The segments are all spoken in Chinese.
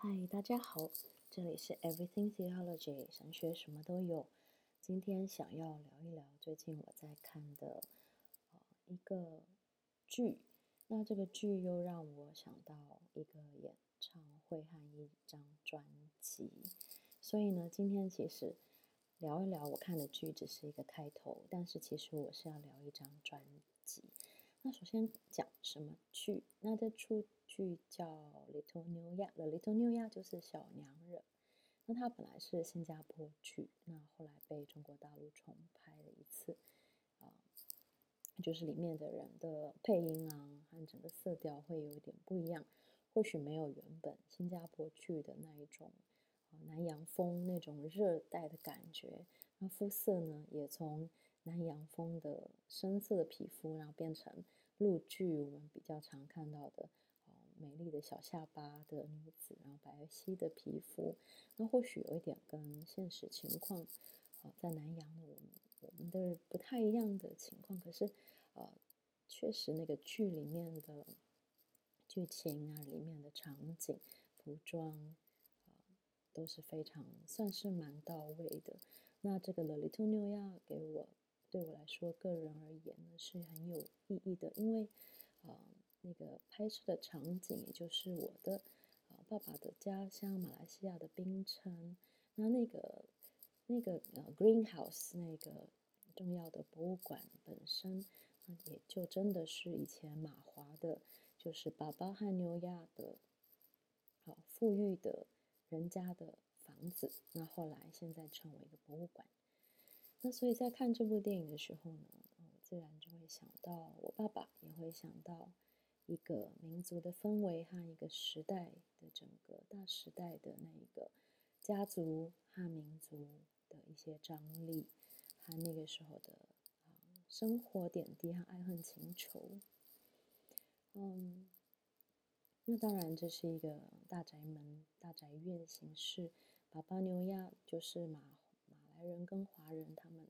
嗨，大家好，这里是 Everything Theology，神学什么都有。今天想要聊一聊最近我在看的呃一个剧，那这个剧又让我想到一个演唱会和一张专辑，所以呢，今天其实聊一聊我看的剧只是一个开头，但是其实我是要聊一张专辑。那首先讲什么剧？那这出剧叫《Little 纽亚》，The Little 纽亚就是小娘惹。那它本来是新加坡剧，那后来被中国大陆重拍了一次，啊、就是里面的人的配音啊和整个色调会有一点不一样，或许没有原本新加坡剧的那一种、呃、南洋风那种热带的感觉。那肤色呢，也从南洋风的深色的皮肤，然后变成陆剧我们比较常看到的，哦，美丽的小下巴的女子，然后白皙的皮肤，那或许有一点跟现实情况，呃，在南洋的我们我们的不太一样的情况，可是，呃，确实那个剧里面的剧情啊，里面的场景、服装，呃，都是非常算是蛮到位的。那这个 The Little 纽亚给我。对我来说，个人而言呢，是很有意义的，因为，呃，那个拍摄的场景，也就是我的，呃，爸爸的家乡马来西亚的槟城，那那个那个呃 Greenhouse 那个重要的博物馆本身，也就真的是以前马华的，就是爸爸和纽亚的，好、富裕的人家的房子，那后来现在成为一个博物馆。那所以在看这部电影的时候呢，我自然就会想到我爸爸，也会想到一个民族的氛围和一个时代的整个大时代的那一个家族和民族的一些张力，和那个时候的生活点滴和爱恨情仇。嗯，那当然这是一个大宅门、大宅院形式，爸爸牛亚就是马。白人跟华人，他们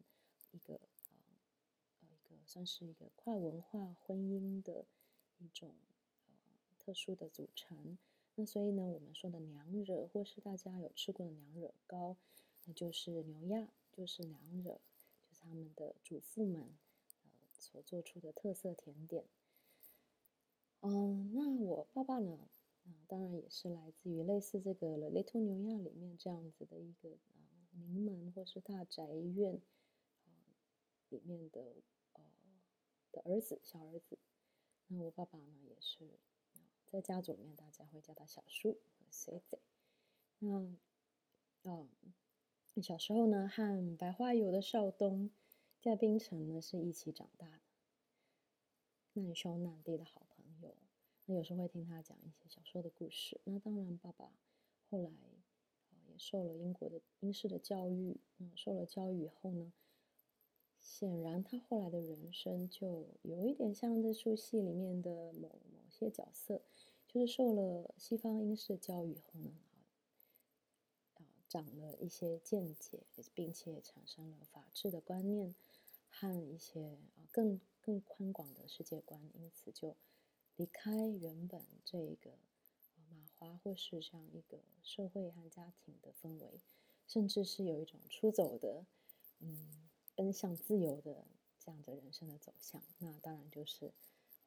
一个呃呃一个算是一个跨文化婚姻的一种呃特殊的组成。那所以呢，我们说的娘惹，或是大家有吃过的娘惹糕，那就是牛亚，就是娘惹，就是他们的祖父们呃所做出的特色甜点。嗯，那我爸爸呢，当然也是来自于类似这个《The Little 纽亚》里面这样子的一个。名门或是大宅院，呃，里面的呃的儿子，小儿子。那我爸爸呢，也是在家族里面，大家会叫他小叔和孙子。那，呃，小时候呢，和白花油的少东在槟城呢是一起长大的，难兄难弟的好朋友。那有时候会听他讲一些小说的故事。那当然，爸爸后来。受了英国的英式的教育，嗯，受了教育以后呢，显然他后来的人生就有一点像这出戏里面的某某些角色，就是受了西方英式教育以后呢，啊，长了一些见解，并且产生了法治的观念和一些啊更更宽广的世界观，因此就离开原本这个。或是这样一个社会和家庭的氛围，甚至是有一种出走的，嗯，奔向自由的这样的人生的走向。那当然就是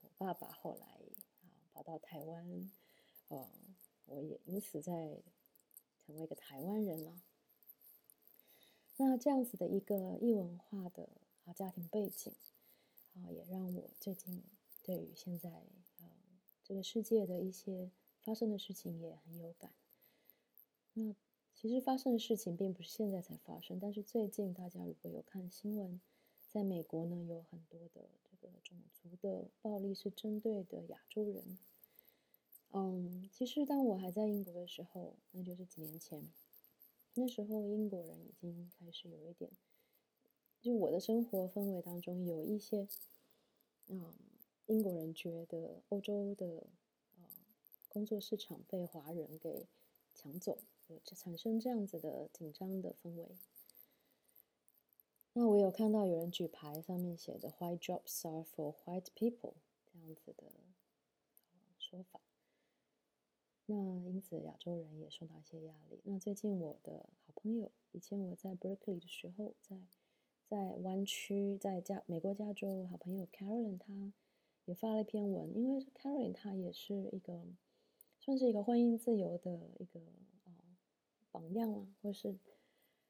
我爸爸后来啊跑到台湾，呃，我也因此在成为一个台湾人了。那这样子的一个异文化的啊家庭背景啊，也让我最近对于现在呃这个世界的一些。发生的事情也很有感。那其实发生的事情并不是现在才发生，但是最近大家如果有看新闻，在美国呢有很多的这个种族的暴力是针对的亚洲人。嗯，其实当我还在英国的时候，那就是几年前，那时候英国人已经开始有一点，就我的生活氛围当中有一些，嗯，英国人觉得欧洲的。工作市场被华人给抢走，就产生这样子的紧张的氛围。那我有看到有人举牌，上面写的 “White jobs are for white people” 这样子的说法。那因此亚洲人也受到一些压力。那最近我的好朋友，以前我在 Berkeley 的时候，在在湾区，在加美国加州，好朋友 Carolyn 她也发了一篇文，因为 Carolyn 她也是一个算是一个婚姻自由的一个呃榜样啊，或是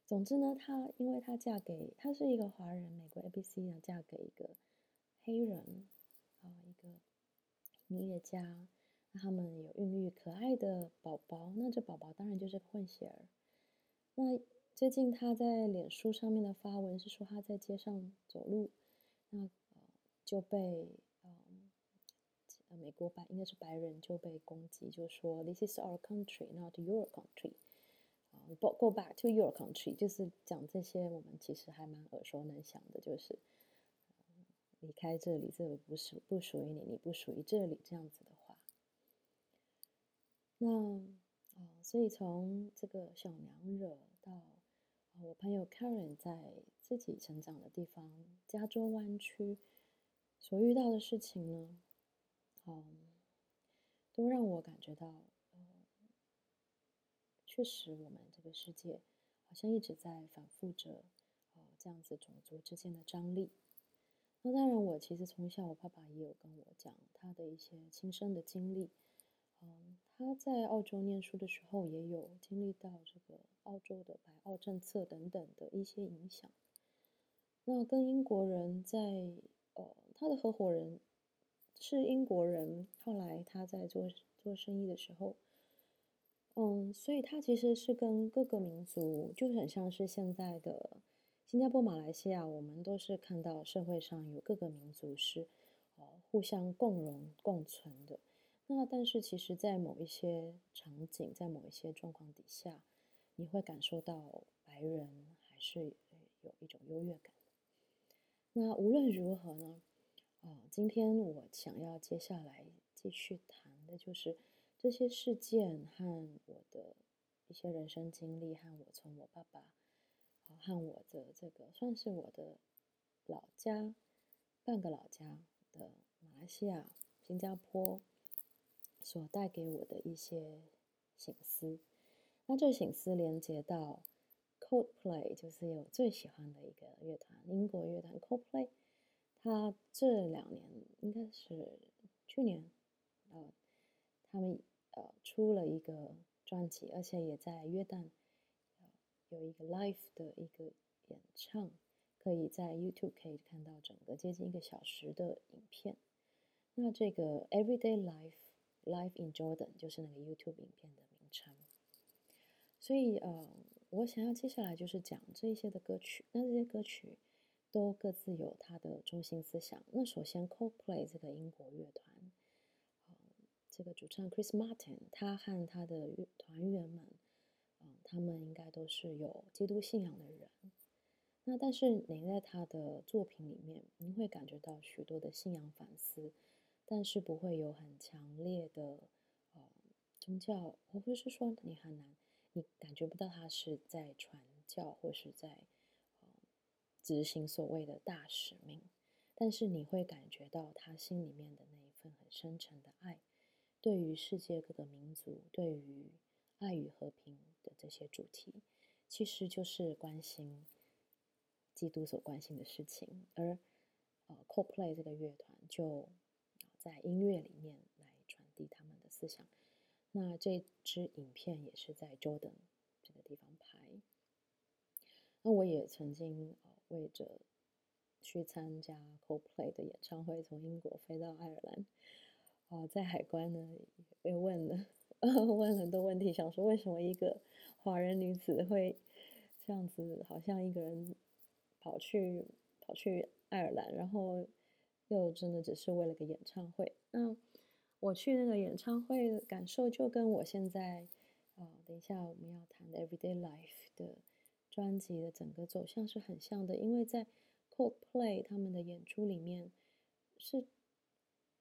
总之呢，她因为她嫁给她是一个华人，美国 ABC 呢嫁给一个黑人啊、一个音乐家。他们有孕育可爱的宝宝，那这宝宝当然就是混血儿。那最近他在脸书上面的发文是说他在街上走路，那呃就被美国白应该是白人就被攻击，就说 This is our country, not your country。啊，Go go back to your country，就是讲这些我们其实还蛮耳熟能详的，就是离开这里，这里不属不属于你，你不属于这里这样子的话。那啊、所以从这个小娘惹到、我朋友 Karen 在自己成长的地方加州湾区所遇到的事情呢，嗯、都让我感觉到，呃，确实我们这个世界好像一直在反复着，呃，这样子种族之间的张力。那当然，我其实从小我爸爸也有跟我讲他的一些亲身的经历，嗯、他在澳洲念书的时候，也有经历到这个澳洲的白澳政策等等的一些影响。那跟英国人在呃，他的合伙人是英国人，后来他在做做生意的时候，嗯，所以他其实是跟各个民族，就很像是现在的新加坡、马来西亚，我们都是看到社会上有各个民族是呃互相共荣共存的。那但是，其实，在某一些场景，在某一些状况底下，你会感受到白人还是有一种优越感。那无论如何呢，啊，今天我想要接下来继续谈的就是这些事件和我的一些人生经历，和我从我爸爸，和我的这个算是我的老家，半个老家的马来西亚、新加坡。所带给我的一些醒思，那这醒思连接到 Coldplay，就是我最喜欢的一个乐团，英国乐团 Coldplay。他这两年应该是去年，呃，他们呃出了一个专辑，而且也在约旦，呃，有一个 live 的一个演唱，可以在 YouTube 可以看到整个接近一个小时的影片。那这个 Everyday Life。Life in Jordan 就是那个 YouTube 影片的名称，所以呃，我想要接下来就是讲这些的歌曲，那这些歌曲都各自有它的中心思想。那首先 Coldplay 这个英国乐团，呃，这个主唱 Chris Martin，他和他的乐团员们，嗯、他们应该都是有基督信仰的人。那但是你在他的作品里面，你会感觉到许多的信仰反思。但是不会有很强烈的呃宗教，或者是说你很难，你感觉不到他是在传教或是在执行所谓的大使命，但是你会感觉到他心里面的那一份很深沉的爱，对于世界各个民族，对于爱与和平的这些主题，其实就是关心基督所关心的事情，而呃 Coldplay 这个乐团就。在音乐里面来传递他们的思想。那这支影片也是在 Jordan 这个地方拍。那我也曾经呃为着去参加 Coldplay 的演唱会，从英国飞到爱尔兰。啊，在海关呢被问了 问很多问题，想说为什么一个华人女子会这样子，好像一个人跑去跑去爱尔兰，然后。又真的只是为了个演唱会。那我去那个演唱会的感受，就跟我现在啊、等一下我们要谈的《Everyday Life》的专辑的整个走向是很像的。因为在 Coldplay 他们的演出里面，是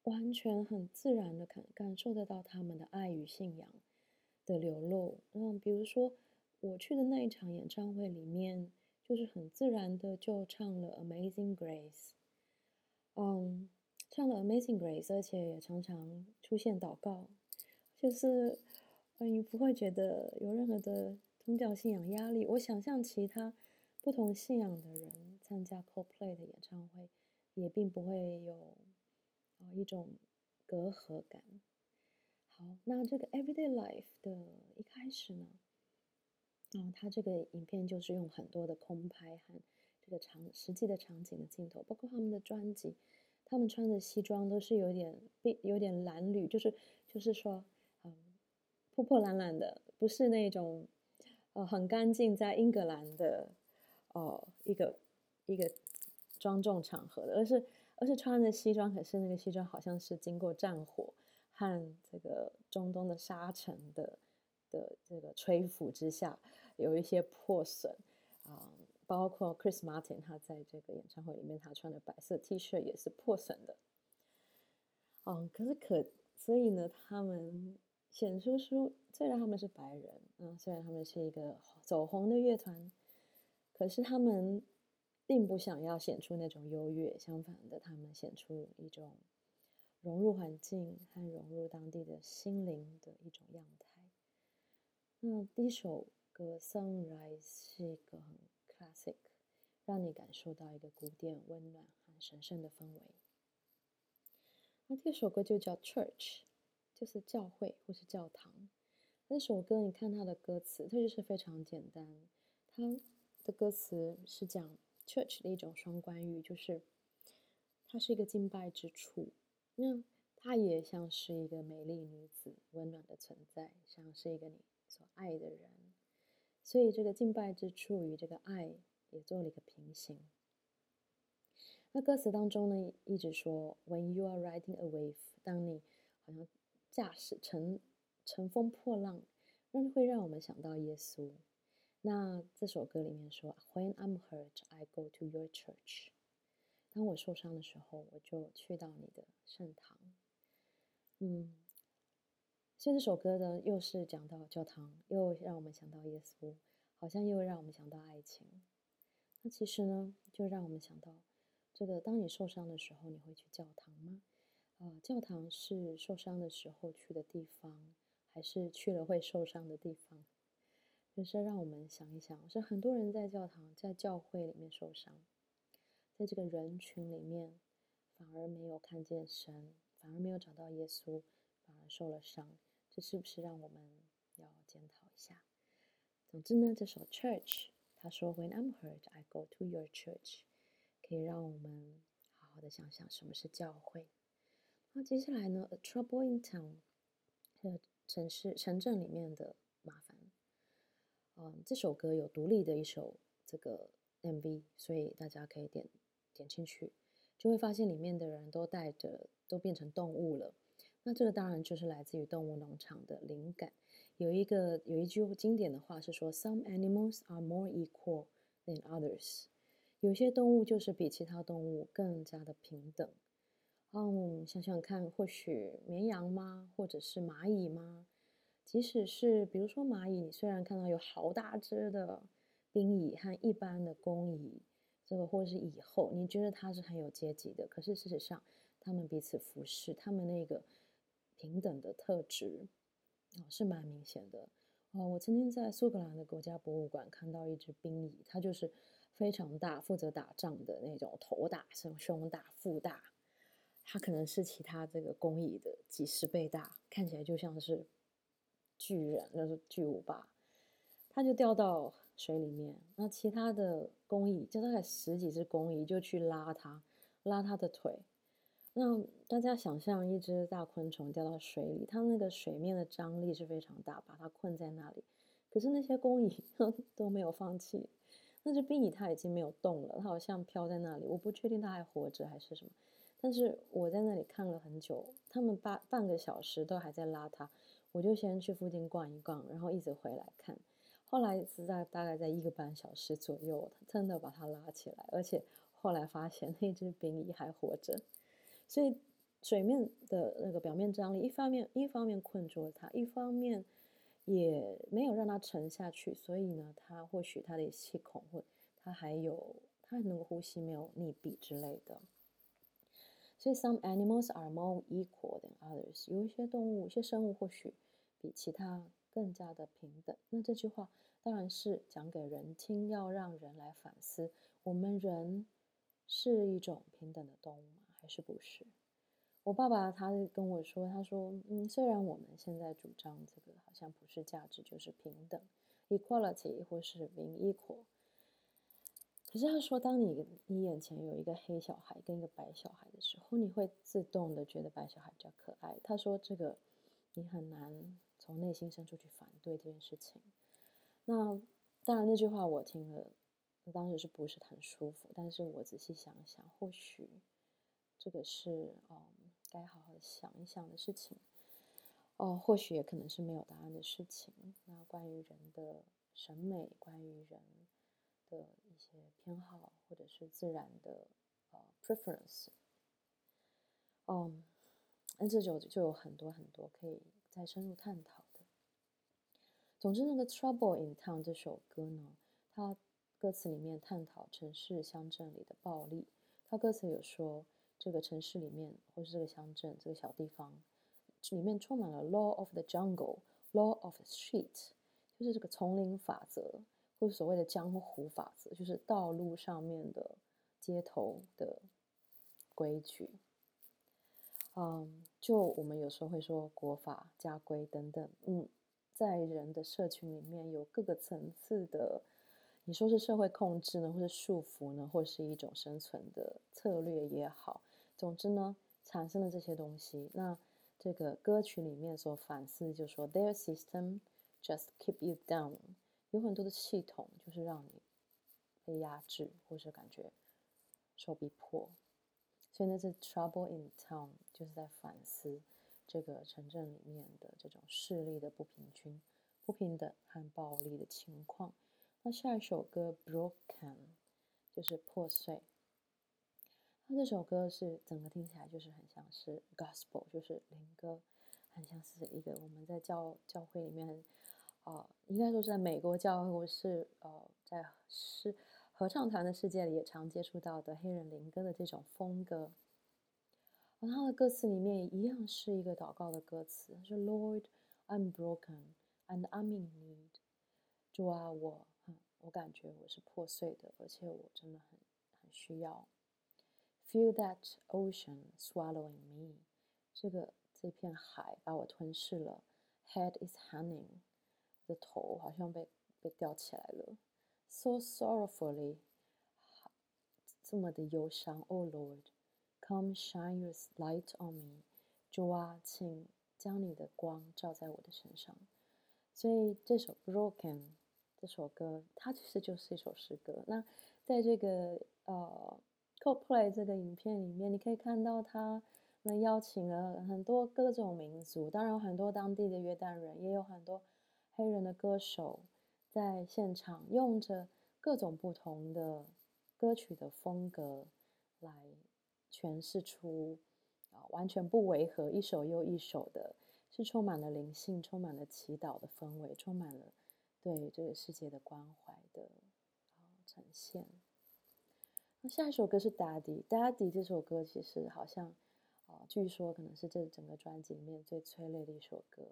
完全很自然的感感受得到他们的爱与信仰的流露。嗯，比如说我去的那一场演唱会里面，就是很自然的就唱了《Amazing Grace》。嗯，唱了《Amazing Grace》，而且也常常出现祷告，就是嗯你不会觉得有任何的宗教信仰压力。我想象其他不同信仰的人参加 Coldplay 的演唱会，也并不会有啊一种隔阂感。好，那这个 Everyday Life 的一开始呢，嗯，它这个影片就是用很多的空拍和这个场实际的场景的镜头，包括他们的专辑，他们穿的西装都是有点有点褴褛，就是就是说，嗯，破破烂烂的，不是那种呃很干净在英格兰的哦、一个一个庄重场合的，而是而是穿的西装，可是那个西装好像是经过战火和这个中东的沙尘的的这个吹拂之下，有一些破损啊、包括 Chris Martin 他在这个演唱会里面，他穿的白色 T 恤也是破损的。嗯，可是可所以呢，他们显出出，虽然他们是白人，嗯，虽然他们是一个走红的乐团，可是他们并不想要显出那种优越，相反的，他们显出一种。融入环境和融入当地的心灵的一种样态。那第一首歌《Sunrise》是一个很 classic，让你感受到一个古典、温暖和神圣的氛围。那第二首歌就叫《Church》，就是教会或是教堂。那首歌你看它的歌词，它就是非常简单。它的歌词是讲 church 的一种双关语，就是它是一个敬拜之处。那它也像是一个美丽女子，温暖的存在，像是一个你所爱的人。所以这个敬拜之处与这个爱也做了一个平行。那歌词当中呢，一直说 “When you are riding a wave”，当你好像驾驶乘乘风破浪，让会让我们想到耶稣。那这首歌里面说 “When I'm hurt, I go to your church”。当我受伤的时候，我就去到你的圣堂。嗯，所以这首歌呢，又是讲到教堂，又让我们想到耶稣，好像又让我们想到爱情。那其实呢，就让我们想到这个：当你受伤的时候，你会去教堂吗？呃，教堂是受伤的时候去的地方，还是去了会受伤的地方？就是让我们想一想，是很多人在教堂、在教会里面受伤。在这个人群里面，反而没有看见神，反而没有找到耶稣，反而受了伤。这是不是让我们要检讨一下？总之呢，这首《Church》他说：“When I'm hurt, I go to your church。”可以让我们好好的想想什么是教会。那接下来呢，《A Trouble in Town》这城市城镇里面的麻烦。嗯，这首歌有独立的一首这个 MV，所以大家可以点。点进去，就会发现里面的人都带着，都变成动物了。那这个当然就是来自于动物农场的灵感。有一个有一句经典的话是说：“Some animals are more equal than others。”有些动物就是比其他动物更加的平等。嗯，想想看，或许绵羊吗？或者是蚂蚁吗？即使是比如说蚂蚁，你虽然看到有好大只的兵蚁和一般的工蚁。这个或者是蚁后，你觉得它是很有阶级的，可是事实上，他们彼此服侍，他们那个平等的特质哦是蛮明显的哦。我曾经在苏格兰的国家博物馆看到一只兵蚁，它就是非常大，负责打仗的那种，头大、胸胸大、腹大，它可能是其他这个工蚁的几十倍大，看起来就像是巨人，就是巨无霸，它就掉到。水里面，那其他的工蚁就大概十几只工蚁就去拉它，拉它的腿。那大家想象一只大昆虫掉到水里，它那个水面的张力是非常大，把它困在那里。可是那些工蚁 都没有放弃。那只兵蚁它已经没有动了，它好像飘在那里。我不确定它还活着还是什么。但是我在那里看了很久，他们半半个小时都还在拉它。我就先去附近逛一逛，然后一直回来看。后来是在大概在一个半小时左右，真的把它拉起来，而且后来发现那只兵蚁还活着。所以水面的那个表面张力，一方面一方面困住了它，一方面也没有让它沉下去。所以呢，它或许它的气孔或它还有它还能够呼吸，没有溺毙之类的。所以 some animals are more equal than others，有一些动物、一些生物或许比其他更加的平等。那这句话当然是讲给人听，要让人来反思：我们人是一种平等的动物吗？还是不是？我爸爸他跟我说，他说：“嗯，虽然我们现在主张这个好像普世价值就是平等 （equality） 或是 being equal，可是他说，当你你眼前有一个黑小孩跟一个白小孩的时候，你会自动的觉得白小孩比较可爱。”他说：“这个你很难从内心深处去反对这件事情。”那当然，那句话我听了，当时是不是很舒服？但是我仔细想想，或许这个是嗯。该好好想一想的事情，哦，或许也可能是没有答案的事情。那关于人的审美，关于人的些偏好，或者是自然的呃 preference，嗯，那这就就有很多很多可以再深入探讨的。总之，那个《Trouble in Town》这首歌呢，它歌词里面探讨城市乡镇里的暴力，它歌词有说。这个城市里面，或是这个乡镇、这个小地方，里面充满了 law of the jungle, law of the street，就是这个丛林法则，或者所谓的江湖法则，就是道路上面的街头的规矩。嗯，就我们有时候会说国法、家规等等，嗯，在人的社群里面有各个层次的。你说是社会控制呢，或是束缚呢，或是一种生存的策略也好。总之呢，产生了这些东西。那这个歌曲里面所反思，就说 Their system just keep you down，有很多的系统就是让你被压制，或是感觉受逼迫。所以那是 Trouble in Town，就是在反思这个城镇里面的这种势力的不平均、不平等和暴力的情况。那下一首歌 Broken 就是破碎。那这首歌是整个听起来就是很像是 gospel，就是灵歌，很像是一个我们在教教会里面，呃，应该说是在美国教会或是呃在是合唱团的世界里也常接触到的黑人灵歌的这种风格。而它的歌词里面一样是一个祷告的歌词，是 Lord I'm broken and I'm in need。主啊，我我感觉我是破碎的，而且我真的很很需要。Feel that ocean swallowing me，这个这片海把我吞噬了。Head is hanging，的头好像被被吊起来了。So sorrowfully，这么的忧伤。Oh Lord，come shine your light on me，主啊，请将你的光照在我的身上。所以这首 Broken 这首歌，它其实就是一首诗歌。那在这个呃。，CoPlay 这个影片里面，你可以看到他们邀请了很多各种民族，当然有很多当地的约旦人，也有很多黑人的歌手在现场，用着各种不同的歌曲的风格来诠释出啊，完全不违和，一首又一首的，是充满了灵性、充满了祈祷的氛围，充满了对这个世界的关怀的呈现。那下一首歌是《Daddy》，《Daddy》这首歌其实好像，呃，据说可能是这整个专辑里面最催泪的一首歌。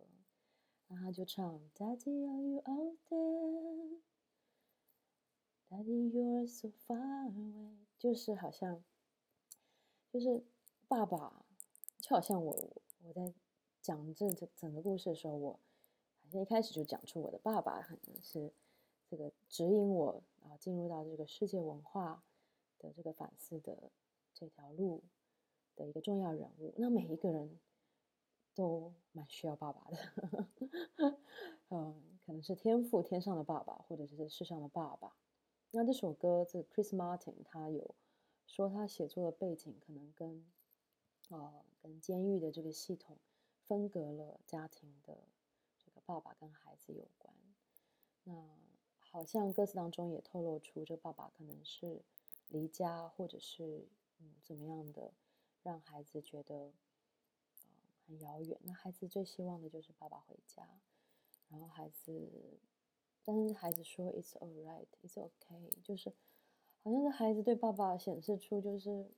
然后他就唱：“Daddy, are you out there? Daddy, you're so far away。”就是好像，就是爸爸，就好像我我在讲这这整个故事的时候，我好像一开始就讲出我的爸爸可能是这个指引我啊进入到这个世界文化。的这个反思的这条路的一个重要人物，那每一个人都蛮需要爸爸的，嗯，可能是天父天上的爸爸，或者是世上的爸爸。那这首歌，这 Chris Martin 他有说他写作的背景可能跟呃跟监狱的这个系统分隔了家庭的这个爸爸跟孩子有关。那好像歌词当中也透露出这爸爸可能是。离家，或者是嗯怎么样的，让孩子觉得很遥远。那孩子最希望的就是爸爸回家，然后孩子，但是孩子说 "It's all right, it's OK”，就是好像是孩子对爸爸显示出就是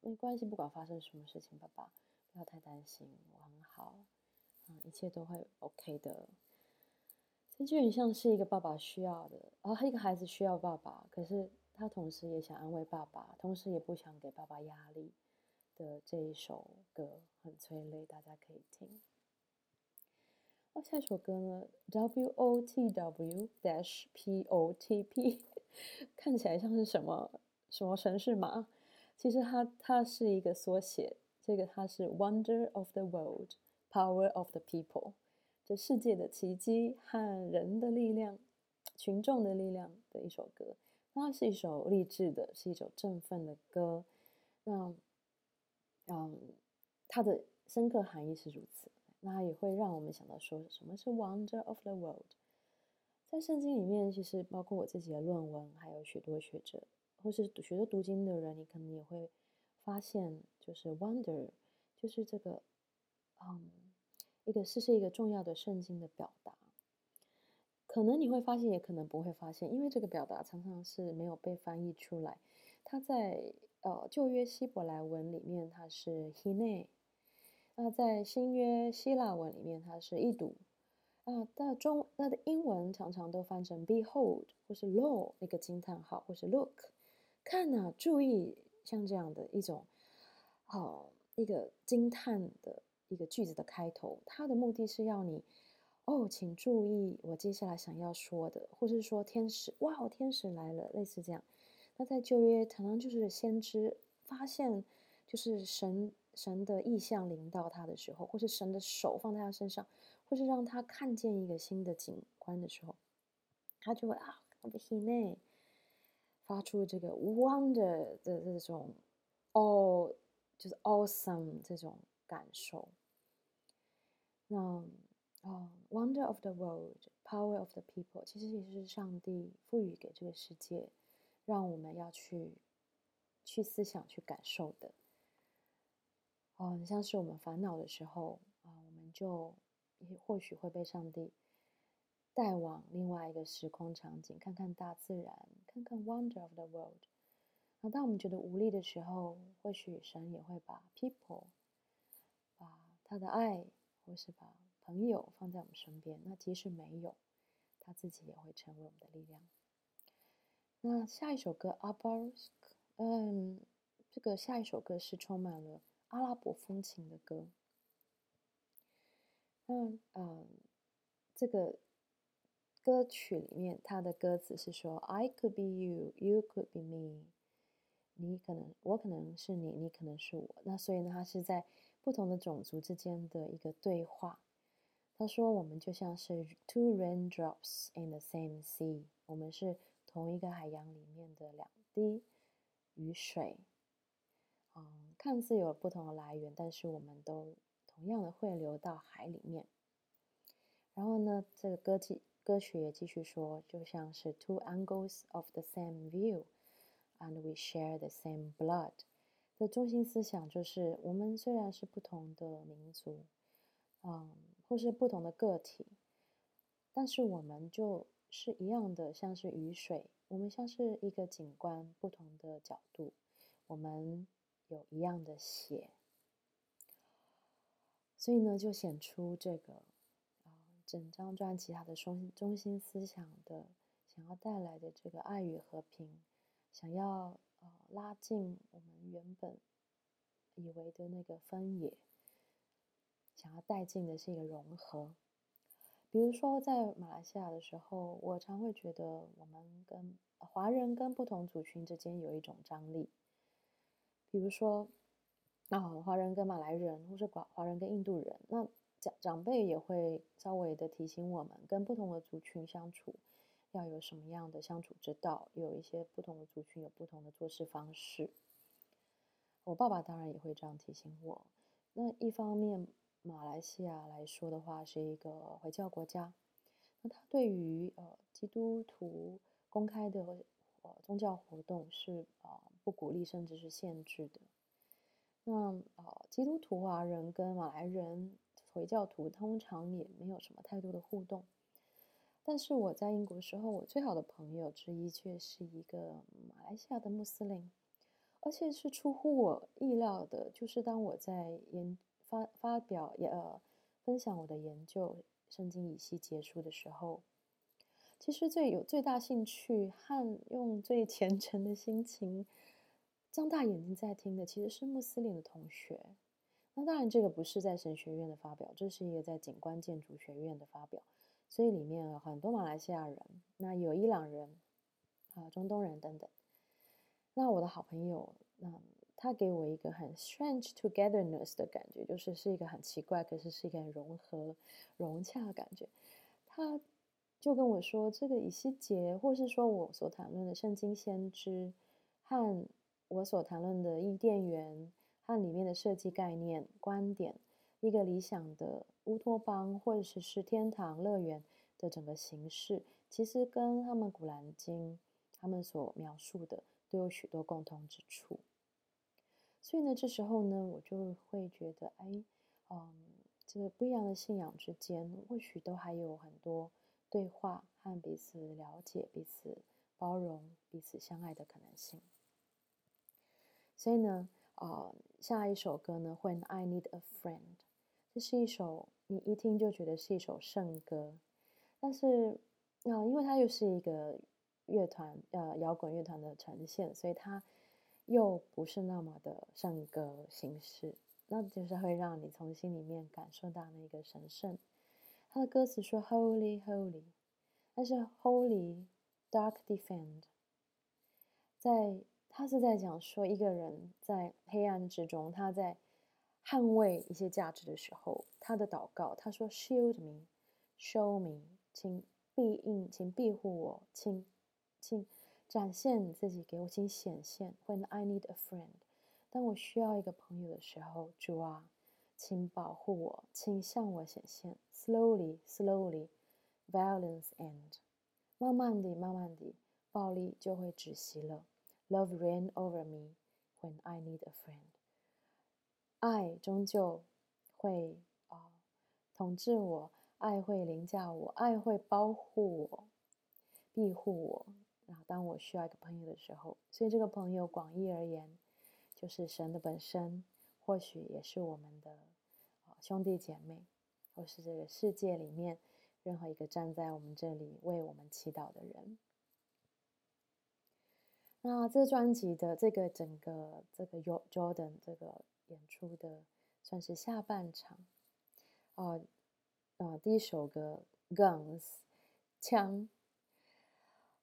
没关系，不管发生什么事情，爸爸不要太担心，我很好，嗯，一切都会 OK 的。这就很像是一个爸爸需要的，然后一个孩子需要爸爸，可是他同时也想安慰爸爸，同时也不想给爸爸压力的这一首歌很催泪，大家可以听。那下一首歌呢？W O T W dash P O T P，看起来像是什么什么城市码？其实它它是一个缩写，这个它是 Wonder of the World, Power of the People。这世界的奇迹和人的力量、群众的力量的一首歌，它是一首励志的，是一首振奋的歌。那，嗯，它的深刻含义是如此。那它也会让我们想到说，什么是 Wonder of the World？在圣经里面，其实包括我自己的论文，还有许多学者，或是学着读经的人，你可能也会发现，就是 Wonder，就是这个，嗯。一个是是一个重要的圣经的表达，可能你会发现，也可能不会发现，因为这个表达常常是没有被翻译出来。它在呃旧约希伯来文里面，它是 hine；那在新约希腊文里面，它是一读。啊，到中那的英文常常都翻成 behold，或是 lo 那个惊叹号，或是 look，看呐、啊，注意，像这样的一种，哦，一个惊叹的。一个句子的开头，它的目的是要你哦，请注意我接下来想要说的，或是说天使，哇，天使来了，类似这样。那在旧约，常常就是先知发现，就是神神的异象临到他的时候，或是神的手放在他身上，或是让他看见一个新的景观的时候，他就会啊，我的心内发出这个 wonder 的这种哦，就是 awesome 这种感受。那啊，Wonder of the world, Power of the people，其实也是上帝赋予给这个世界，让我们要去去思想、去感受的。哦，像是我们烦恼的时候啊，我们就也或许会被上帝带往另外一个时空场景，看看大自然，看看 Wonder of the world。那当我们觉得无力的时候，或许神也会把 people，把他的爱。或是把朋友放在我们身边，那即使没有，他自己也会成为我们的力量。那下一首歌《Abarsk》，嗯，这个下一首歌是充满了阿拉伯风情的歌。那嗯，这个歌曲里面，它的歌词是说：“I could be you, you could be me。”你可能，我可能是你，你可能是我。那所以呢，它是在。不同的种族之间的一个对话。他说：“我们就像是 two raindrops in the same sea，我们是同一个海洋里面的两滴雨水。嗯，看似有不同的来源，但是我们都同样的汇流到海里面。然后呢，这个歌曲歌曲也继续说，就像是 two angles of the same view，and we share the same blood。”的中心思想就是，我们虽然是不同的民族，嗯，或是不同的个体，但是我们就是一样的，像是雨水，我们像是一个景观，不同的角度，我们有一样的血，所以呢，就显出这个，啊，整张专辑它的中中心思想的，想要带来的这个爱与和平，想要。呃，拉近我们原本以为的那个分野，想要带进的是一个融合。比如说，在马来西亚的时候，我常会觉得我们跟华人跟不同族群之间有一种张力。比如说，啊，华人跟马来人，或是华华人跟印度人，那长长辈也会稍微的提醒我们，跟不同的族群相处。要有什么样的相处之道？有一些不同的族群有不同的做事方式。我爸爸当然也会这样提醒我。那一方面，马来西亚来说的话，是一个回教国家。那他对于呃基督徒公开的呃宗教活动是、呃、不鼓励，甚至是限制的。那、呃、基督徒华人跟马来人回教徒通常也没有什么太多的互动。但是我在英国时候，我最好的朋友之一却是一个马来西亚的穆斯林，而且是出乎我意料的。就是当我在研发发表也呃分享我的研究圣经以西结束的时候，其实最有最大兴趣和用最虔诚的心情，张大眼睛在听的，其实是穆斯林的同学。那当然，这个不是在神学院的发表，这是一个在景观建筑学院的发表，所以里面有很多马来西亚人，那有伊朗人，啊，中东人等等。那我的好朋友，那他给我一个很 strange togetherness 的感觉，就是是一个很奇怪，可是是一个很融合、融洽的感觉。他就跟我说，这个以西结，或是说我所谈论的圣经先知，和我所谈论的伊甸园。它里面的设计概念、观点，一个理想的乌托邦或者是是天堂乐园的整个形式，其实跟他们《古兰经》他们所描述的都有许多共通之处。所以呢，这时候呢，我就会觉得，哎，嗯，这个不一样的信仰之间，或许都还有很多对话和彼此了解、彼此包容、彼此相爱的可能性。所以呢，啊、下一首歌呢，When I Need a Friend，这是一首你一听就觉得是一首圣歌，但是啊、因为它又是一个乐团呃摇滚乐团的呈现，所以它又不是那么的像一个形式，那就是会让你从心里面感受到那个神圣。它的歌词说 Holy Holy，但是 Holy Dark Defend，在。他是在讲说，一个人在黑暗之中，他在捍卫一些价值的时候，他的祷告，他说：“Shield me, show me，请庇应，请庇护我，请请展现你自己给我，请显现。When I need a friend，当我需要一个朋友的时候，主啊，请保护我，请向我显现。Slowly, slowly, violence end，慢慢地，慢慢地，暴力就会止息了。” Love reign over me when I need a friend。爱终究会啊统治我，爱会凌驾我，爱会保护我，庇护我。然后当我需要一个朋友的时候，所以这个朋友广义而言，就是神的本身，或许也是我们的兄弟姐妹，或是这个世界里面任何一个站在我们这里为我们祈祷的人。那这专辑的这个整个这个 Jordan 这个演出的算是下半场，啊啊，第一首歌 Guns 枪，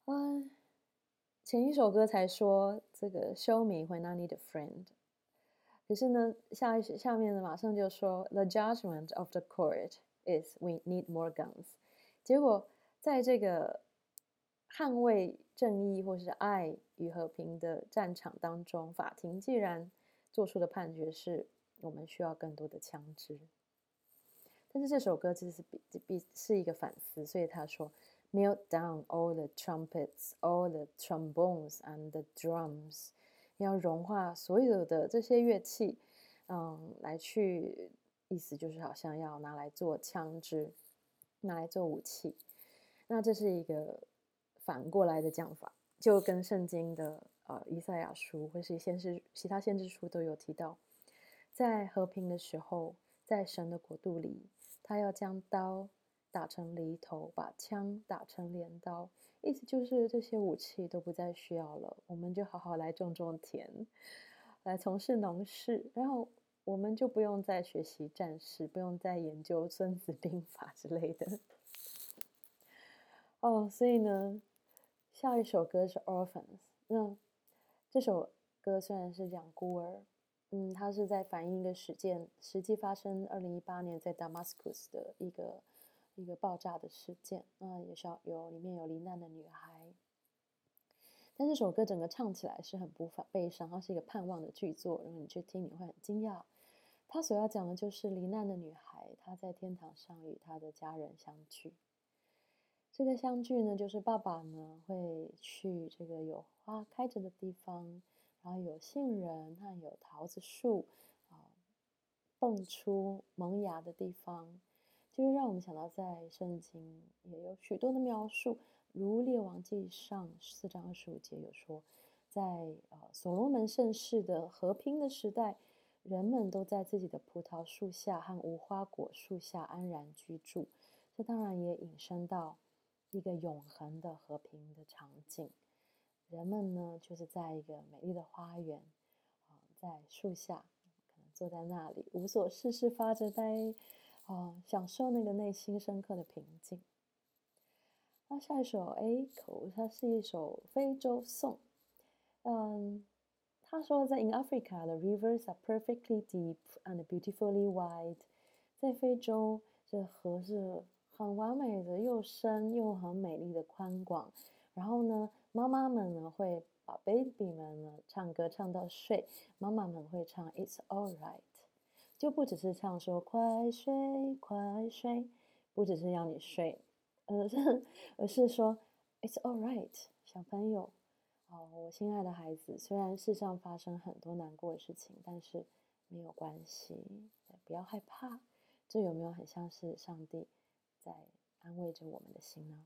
嗯，前一首歌才说这个 Show me when I need a friend，可是呢，下一下面呢马上就说 The judgment of the court is we need more guns，结果在这个。捍卫正义或是爱与和平的战场当中，法庭既然做出的判决是我们需要更多的枪支，但是这首歌其实是比比是一个反思，所以他说：“Melt down all the trumpets, all the trombones and the drums。”要融化所有的这些乐器，嗯，来去意思就是好像要拿来做枪支，拿来做武器。那这是一个。反过来的讲法，就跟圣经的呃以赛亚书或是先知其他先知书都有提到，在和平的时候，在神的国度里，他要将刀打成犁头，把枪打成镰刀，意思就是这些武器都不再需要了，我们就好好来种种田，来从事农事，然后我们就不用再学习战事，不用再研究孙子兵法之类的。哦，所以呢。下一首歌是《Orphans》。那这首歌虽然是讲孤儿，嗯，它是在反映一个事件，实际发生二零一八年在 Damascus 的一个一个爆炸的事件。那也是要有里面有罹难的女孩。但这首歌整个唱起来是很不反悲伤，它是一个盼望的剧作。如果你去听，你会很惊讶。它所要讲的就是罹难的女孩，她在天堂上与她的家人相聚。这个相聚呢，就是爸爸呢会去这个有花开着的地方，然后有杏仁还有桃子树啊，蹦出萌芽的地方，就是让我们想到在圣经也有许多的描述，如列王记上四章二十五节有说，在呃所罗门盛世的和平的时代，人们都在自己的葡萄树下和无花果树下安然居住。这当然也引申到。一个永恒的和平的场景。人们呢，就是在一个美丽的花园，啊，在树下，可能坐在那里无所事事，发着呆，啊，享受那个内心深刻的平静。那下一首 Echo，它是一首非洲颂。嗯，他说在 In Africa, the rivers are perfectly deep and beautifully wide。在非洲，这河是很完美的，又深又很美丽的宽广。然后呢，妈妈们呢会把 baby 们呢唱歌唱到睡，妈妈们会唱 It's all right，就不只是唱说快睡快睡，不只是要你睡，而是而是说 It's all right，小朋友，哦，我亲爱的孩子，虽然世上发生很多难过的事情，但是没有关系，不要害怕，这有没有很像是上帝在安慰着我们的心呢？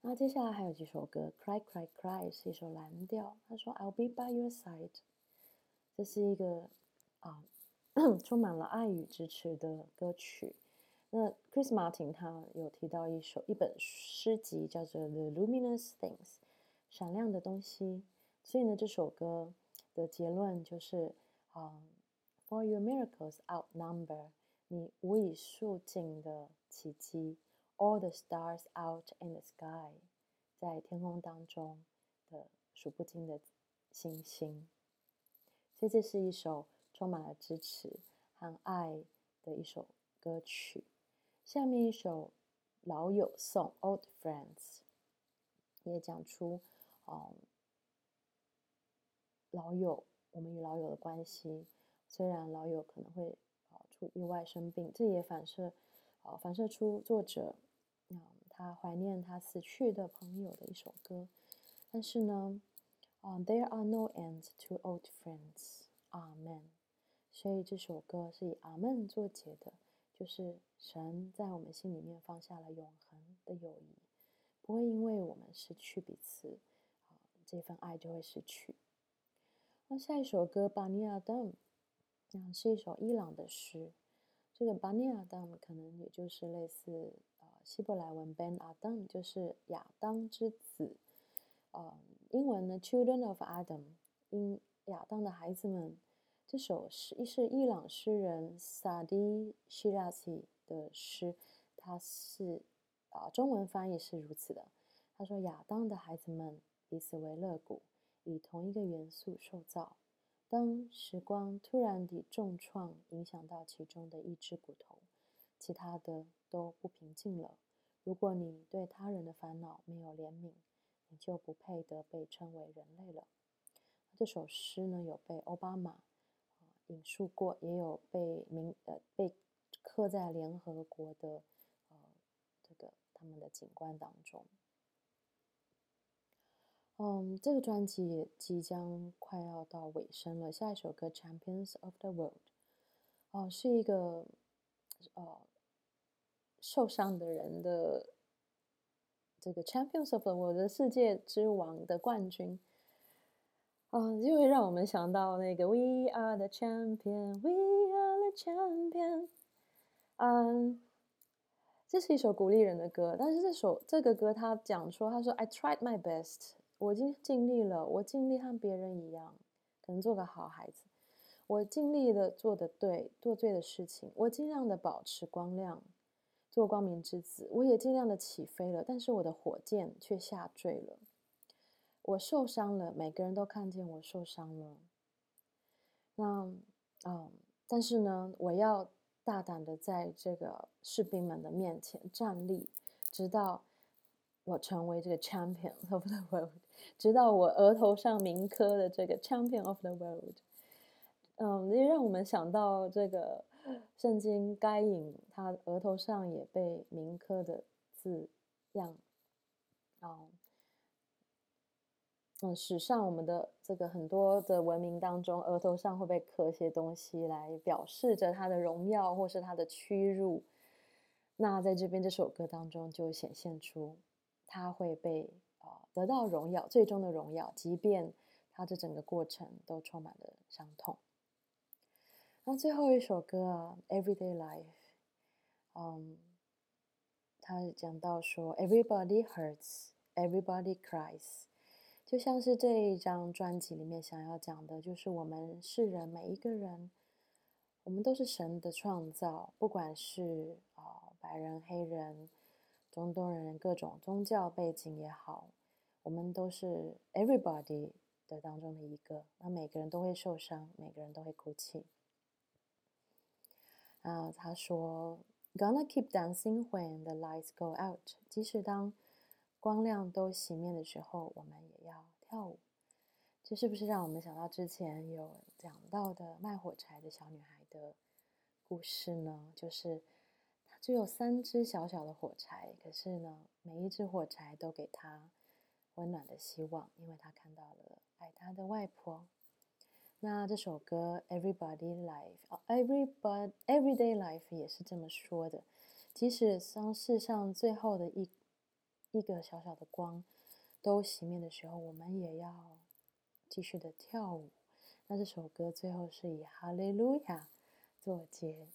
那接下来还有几首歌，《Cry Cry Cry》是一首蓝调。他说：“I'll be by your side。”这是一个啊，充满了爱与支持的歌曲。那 Chris Martin 他有提到一首一本诗集，叫做《The Luminous Things》，闪亮的东西。所以呢，这首歌的结论就是啊，“For your miracles outnumber”，你无以数尽的奇迹。All the stars out in the sky，在天空当中的数不尽的星星。所以这是一首充满了支持和爱的一首歌曲。下面一首老友颂 Old Friends，也讲出嗯老友，我们与老友的关系。虽然老友可能会啊出意外生病，这也反射啊反射出作者。嗯，他怀念他死去的朋友的一首歌，但是呢，啊，There are no end to old friends，阿门。所以这首歌是以阿门作结的，就是神在我们心里面放下了永恒的友谊，不会因为我们失去彼此，啊，这份爱就会失去。那下一首歌《巴尼亚登》，嗯，是一首伊朗的诗，这个巴尼亚登可能也就是类似呃。希伯来文 Ben Adam 就是亚当之子，呃，英文呢 Children of Adam，因亚当的孩子们。这首诗是伊朗诗人萨迪·希拉西的诗，他是啊、中文翻译是如此的。他说：亚当的孩子们彼此为肋骨，以同一个元素受造。当时光突然地重创，影响到其中的一只骨头。其他的都不平静了。如果你对他人的烦恼没有怜悯，你就不配得被称为人类了。这首诗呢，有被奥巴马引述过，也有被名呃被刻在联合国的呃这个他们的景观当中。嗯，这个专辑即将快要到尾声了。下一首歌《Champions of the World》哦，是一个。呃，受伤的人的这个 Champions of the World 的世界之王的冠军，啊、呃，就会让我们想到那个 We are the champion, We are the champion。嗯，这是一首鼓励人的歌，但是这首这个歌他讲说，他说 I tried my best，我已经尽力了，我尽力和别人一样，可能做个好孩子。我尽力的做的对，做对的事情。我尽量的保持光亮，做光明之子。我也尽量的起飞了，但是我的火箭却下坠了。我受伤了，每个人都看见我受伤了。那，嗯，但是呢，我要大胆的在这个士兵们的面前站立，直到我成为这个 champion of the world，直到我额头上铭刻的这个 champion of the world。嗯，也让我们想到这个圣经该隐，他额头上也被铭刻的字样。嗯，嗯，史上我们的这个很多的文明当中，额头上会被刻些东西来表示着他的荣耀或是他的屈辱。那在这边这首歌当中就显现出他会被啊得到荣耀，最终的荣耀，即便他这整个过程都充满了伤痛。那最后一首歌啊，《Everyday Life》，嗯，他讲到说，Everybody hurts, everybody cries，就像是这一张专辑里面想要讲的，就是我们世人每一个人，我们都是神的创造，不管是啊、白人、黑人、中东人，各种宗教背景也好，我们都是 everybody 的当中的一个。那每个人都会受伤，每个人都会哭泣。啊，他说。Gonna keep dancing when the lights go out。即使当光亮都熄灭的时候，我们也要跳舞。这是不是让我们想到之前有讲到的卖火柴的小女孩的故事呢？就是她只有三只小小的火柴，可是呢，每一只火柴都给她温暖的希望，因为她看到了爱她的外婆。那这首歌《Everybody Life》啊，《Everybody Everyday Life》也是这么说的。即使当世上最后的一一个小小的光都熄灭的时候，我们也要继续的跳舞。那这首歌最后是以《哈利路亚》作结。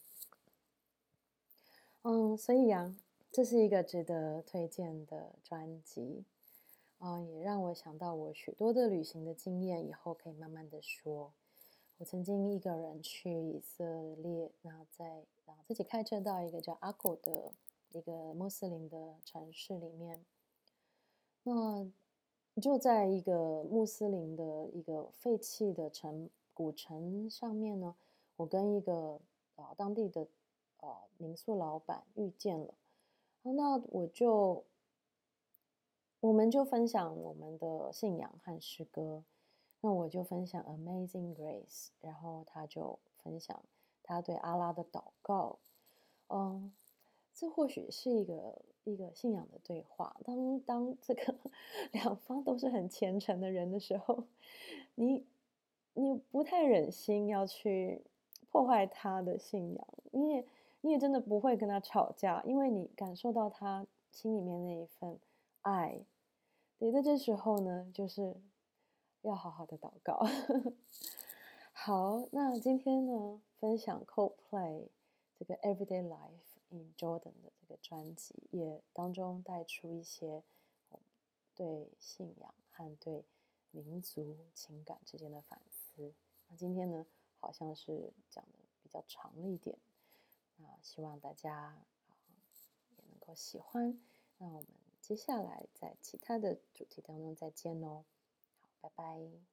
嗯，所以啊，这是一个值得推荐的专辑。嗯，也让我想到我许多的旅行的经验，以后可以慢慢的说。我曾经一个人去以色列，然后在然后自己开车到一个叫阿古的一个穆斯林的城市里面，那就在一个穆斯林的一个废弃的城古城上面呢，我跟一个啊当地的啊民宿老板遇见了，那我就。我们就分享我们的信仰和诗歌，那我就分享《Amazing Grace》，然后他就分享他对阿拉的祷告。嗯，这或许是一个一个信仰的对话。当当这个 两方都是很虔诚的人的时候，你你不太忍心要去破坏他的信仰，你也你也真的不会跟他吵架，因为你感受到他心里面那一份爱。你在这时候呢，就是要好好的祷告。好，那今天呢，分享 Coldplay 这个 Everyday Life in Jordan 的这个专辑，也当中带出一些对信仰和对民族情感之间的反思。那今天呢，好像是讲的比较长了一点，那希望大家啊也能够喜欢。那我们。接下来在其他的主题当中再见喽，好，拜拜。